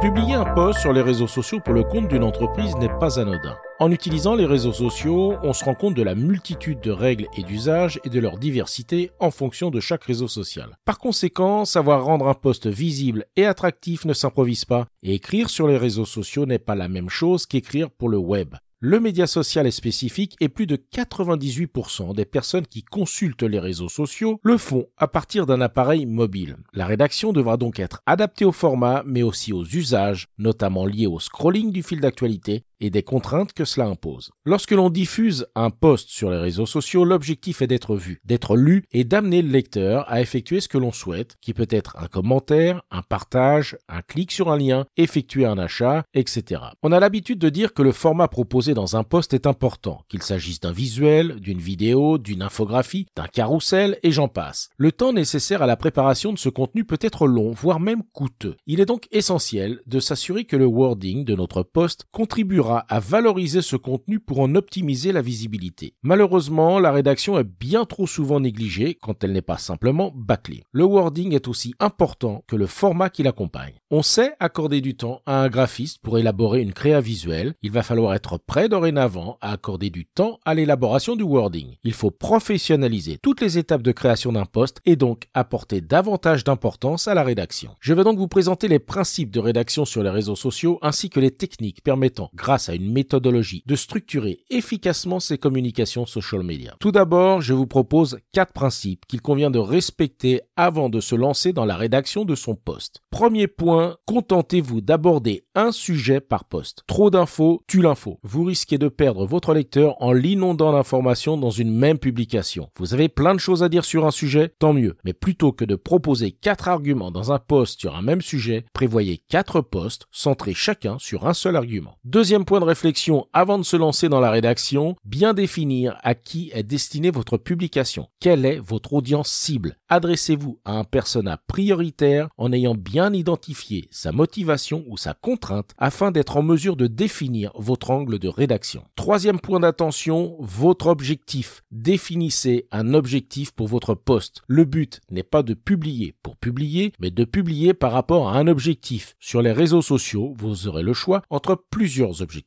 Publier un post sur les réseaux sociaux pour le compte d'une entreprise n'est pas anodin. En utilisant les réseaux sociaux, on se rend compte de la multitude de règles et d'usages et de leur diversité en fonction de chaque réseau social. Par conséquent, savoir rendre un post visible et attractif ne s'improvise pas, et écrire sur les réseaux sociaux n'est pas la même chose qu'écrire pour le web. Le média social est spécifique et plus de 98% des personnes qui consultent les réseaux sociaux le font à partir d'un appareil mobile. La rédaction devra donc être adaptée au format mais aussi aux usages, notamment liés au scrolling du fil d'actualité et des contraintes que cela impose. Lorsque l'on diffuse un post sur les réseaux sociaux, l'objectif est d'être vu, d'être lu et d'amener le lecteur à effectuer ce que l'on souhaite, qui peut être un commentaire, un partage, un clic sur un lien, effectuer un achat, etc. On a l'habitude de dire que le format proposé dans un post est important, qu'il s'agisse d'un visuel, d'une vidéo, d'une infographie, d'un carrousel et j'en passe. Le temps nécessaire à la préparation de ce contenu peut être long, voire même coûteux. Il est donc essentiel de s'assurer que le wording de notre post contribuera à valoriser ce contenu pour en optimiser la visibilité. Malheureusement, la rédaction est bien trop souvent négligée quand elle n'est pas simplement bâclée. Le wording est aussi important que le format qui l'accompagne. On sait accorder du temps à un graphiste pour élaborer une créa visuelle. Il va falloir être prêt dorénavant à accorder du temps à l'élaboration du wording. Il faut professionnaliser toutes les étapes de création d'un poste et donc apporter davantage d'importance à la rédaction. Je vais donc vous présenter les principes de rédaction sur les réseaux sociaux ainsi que les techniques permettant, grâce à une méthodologie de structurer efficacement ses communications social media. Tout d'abord, je vous propose quatre principes qu'il convient de respecter avant de se lancer dans la rédaction de son poste. Premier point, contentez-vous d'aborder un sujet par poste. Trop d'infos tue l'info. Vous risquez de perdre votre lecteur en l'inondant d'informations dans une même publication. Vous avez plein de choses à dire sur un sujet, tant mieux. Mais plutôt que de proposer quatre arguments dans un poste sur un même sujet, prévoyez quatre postes centrés chacun sur un seul argument. Deuxième point de réflexion avant de se lancer dans la rédaction, bien définir à qui est destinée votre publication. Quelle est votre audience cible? Adressez-vous à un persona prioritaire en ayant bien identifié sa motivation ou sa contrainte afin d'être en mesure de définir votre angle de rédaction. Troisième point d'attention, votre objectif. Définissez un objectif pour votre poste. Le but n'est pas de publier pour publier, mais de publier par rapport à un objectif. Sur les réseaux sociaux, vous aurez le choix entre plusieurs objectifs.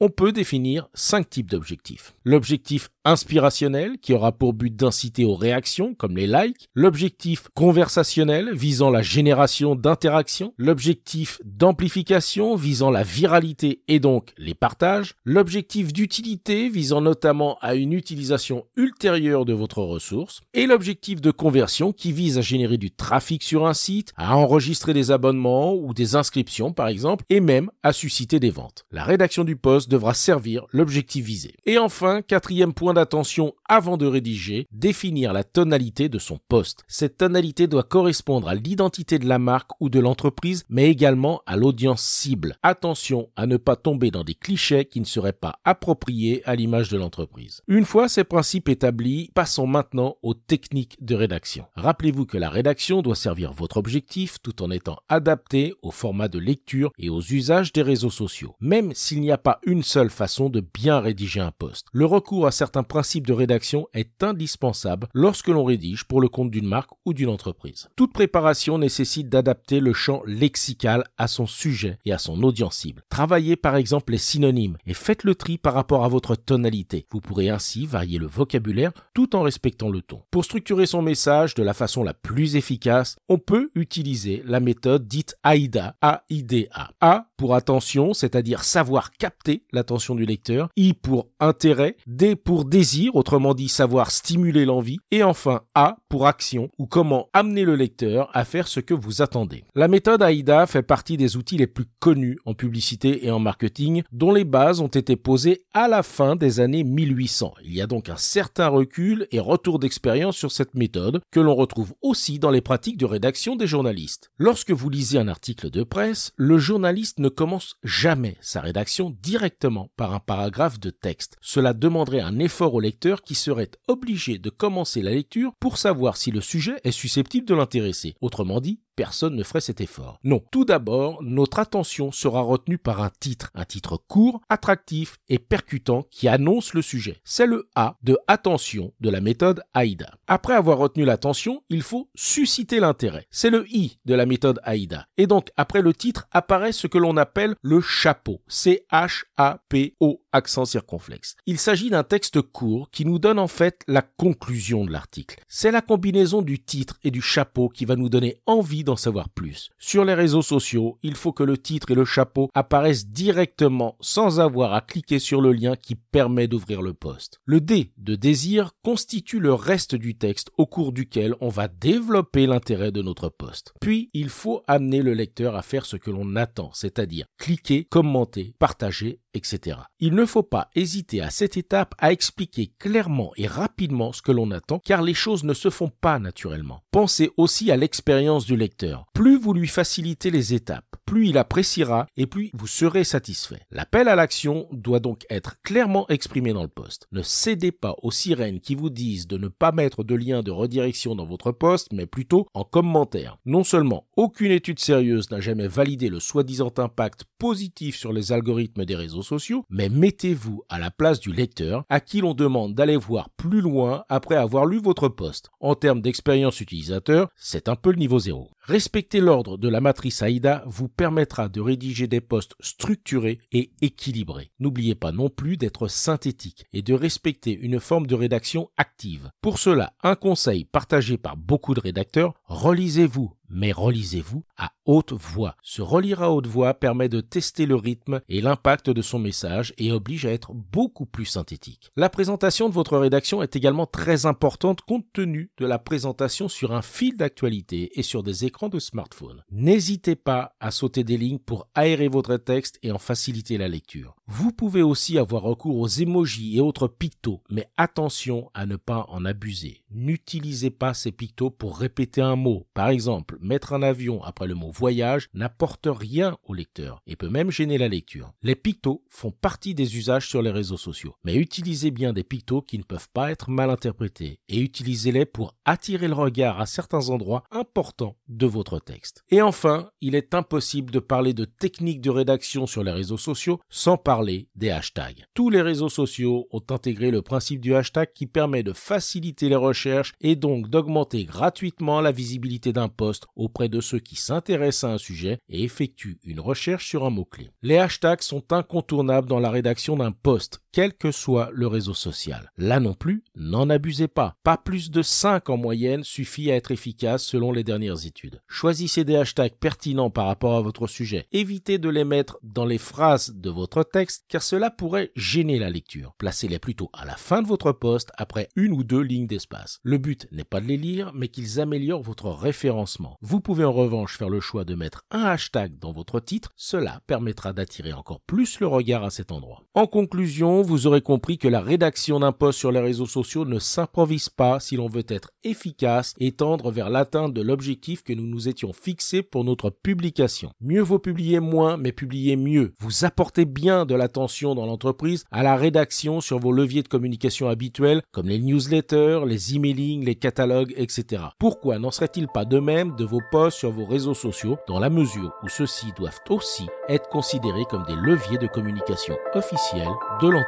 On peut définir cinq types d'objectifs. L'objectif inspirationnel qui aura pour but d'inciter aux réactions comme les likes, l'objectif conversationnel visant la génération d'interactions, l'objectif d'amplification visant la viralité et donc les partages, l'objectif d'utilité visant notamment à une utilisation ultérieure de votre ressource. Et l'objectif de conversion qui vise à générer du trafic sur un site, à enregistrer des abonnements ou des inscriptions par exemple et même à susciter des ventes. La rédaction du poste devra servir l'objectif visé. Et enfin, quatrième point d'attention avant de rédiger, définir la tonalité de son poste. Cette tonalité doit correspondre à l'identité de la marque ou de l'entreprise, mais également à l'audience cible. Attention à ne pas tomber dans des clichés qui ne seraient pas appropriés à l'image de l'entreprise. Une fois ces principes établis, passons maintenant aux techniques de rédaction. Rappelez-vous que la rédaction doit servir votre objectif tout en étant adaptée au format de lecture et aux usages des réseaux sociaux. Même s'il n'y a pas une seule façon de bien rédiger un poste. Le recours à certains principes de rédaction est indispensable lorsque l'on rédige pour le compte d'une marque ou d'une entreprise. Toute préparation nécessite d'adapter le champ lexical à son sujet et à son audience cible. Travaillez par exemple les synonymes et faites le tri par rapport à votre tonalité. Vous pourrez ainsi varier le vocabulaire tout en respectant le ton. Pour structurer son message de la façon la plus efficace, on peut utiliser la méthode dite AIDA, A-I-D-A. Pour attention, c'est-à-dire savoir capter l'attention du lecteur, I pour intérêt, D pour désir, autrement dit savoir stimuler l'envie, et enfin A pour action ou comment amener le lecteur à faire ce que vous attendez. La méthode AIDA fait partie des outils les plus connus en publicité et en marketing dont les bases ont été posées à la fin des années 1800. Il y a donc un certain recul et retour d'expérience sur cette méthode que l'on retrouve aussi dans les pratiques de rédaction des journalistes. Lorsque vous lisez un article de presse, le journaliste ne commence jamais sa rédaction directement par un paragraphe de texte. Cela demanderait un effort au lecteur qui serait obligé de commencer la lecture pour savoir si le sujet est susceptible de l'intéresser. Autrement dit, personne ne ferait cet effort. Non, tout d'abord, notre attention sera retenue par un titre, un titre court, attractif et percutant qui annonce le sujet. C'est le A de attention de la méthode AIDA. Après avoir retenu l'attention, il faut susciter l'intérêt. C'est le I de la méthode AIDA. Et donc, après le titre apparaît ce que l'on appelle le chapeau. C-H-A-P-O accent circonflexe. Il s'agit d'un texte court qui nous donne en fait la conclusion de l'article. C'est la combinaison du titre et du chapeau qui va nous donner envie d'en savoir plus. Sur les réseaux sociaux, il faut que le titre et le chapeau apparaissent directement sans avoir à cliquer sur le lien qui permet d'ouvrir le poste. Le D de désir constitue le reste du texte au cours duquel on va développer l'intérêt de notre poste. Puis, il faut amener le lecteur à faire ce que l'on attend, c'est-à-dire cliquer, commenter, partager, etc. ne faut pas hésiter à cette étape à expliquer clairement et rapidement ce que l'on attend, car les choses ne se font pas naturellement. Pensez aussi à l'expérience du lecteur. Plus vous lui facilitez les étapes, plus il appréciera et plus vous serez satisfait. L'appel à l'action doit donc être clairement exprimé dans le poste. Ne cédez pas aux sirènes qui vous disent de ne pas mettre de lien de redirection dans votre poste, mais plutôt en commentaire. Non seulement aucune étude sérieuse n'a jamais validé le soi-disant impact positif sur les algorithmes des réseaux sociaux, mais mettez-vous à la place du lecteur à qui l'on demande d'aller voir plus loin après avoir lu votre poste. En termes d'expérience utilisateur, c'est un peu le niveau zéro. Respecter l'ordre de la matrice AIDA vous permettra de rédiger des postes structurés et équilibrés. N'oubliez pas non plus d'être synthétique et de respecter une forme de rédaction active. Pour cela, un conseil partagé par beaucoup de rédacteurs, relisez-vous, mais relisez-vous à haute voix. Se relire à haute voix permet de tester le rythme et l'impact de son message et oblige à être beaucoup plus synthétique. La présentation de votre rédaction est également très importante compte tenu de la présentation sur un fil d'actualité et sur des écrans de smartphone. N'hésitez pas à sauter des lignes pour aérer votre texte et en faciliter la lecture. Vous pouvez aussi avoir recours aux emojis et autres pictos, mais attention à ne pas en abuser. N'utilisez pas ces pictos pour répéter un mot. Par exemple, mettre un avion après le mot voyage n'apporte rien au lecteur et peut même gêner la lecture. Les pictos font partie des usages sur les réseaux sociaux, mais utilisez bien des pictos qui ne peuvent pas être mal interprétés et utilisez-les pour attirer le regard à certains endroits importants de votre texte. Et enfin, il est impossible de parler de techniques de rédaction sur les réseaux sociaux sans parler des hashtags. Tous les réseaux sociaux ont intégré le principe du hashtag qui permet de faciliter les recherches et donc d'augmenter gratuitement la visibilité d'un poste auprès de ceux qui s'intéressent à un sujet et effectuent une recherche sur un mot-clé. Les hashtags sont incontournables dans la rédaction d'un poste, quel que soit le réseau social. Là non plus, n'en abusez pas. Pas plus de 5 en moyenne suffit à être efficace selon les dernières études. Choisissez des hashtags pertinents par rapport à votre sujet. Évitez de les mettre dans les phrases de votre texte car cela pourrait gêner la lecture. Placez-les plutôt à la fin de votre poste après une ou deux lignes d'espace. Le but n'est pas de les lire mais qu'ils améliorent votre référencement. Vous pouvez en revanche faire le choix de mettre un hashtag dans votre titre, cela permettra d'attirer encore plus le regard à cet endroit. En conclusion, vous aurez compris que la rédaction d'un post sur les réseaux sociaux ne s'improvise pas si l'on veut être efficace et tendre vers l'atteinte de l'objectif que nous nous étions fixés pour notre publication. Mieux vaut publier moins, mais publier mieux. Vous apportez bien de l'attention dans l'entreprise à la rédaction sur vos leviers de communication habituels, comme les newsletters, les emailing, les catalogues, etc. Pourquoi n'en serait-il pas de même de vos posts sur vos réseaux sociaux, dans la mesure où ceux-ci doivent aussi être considérés comme des leviers de communication officiels de l'entreprise?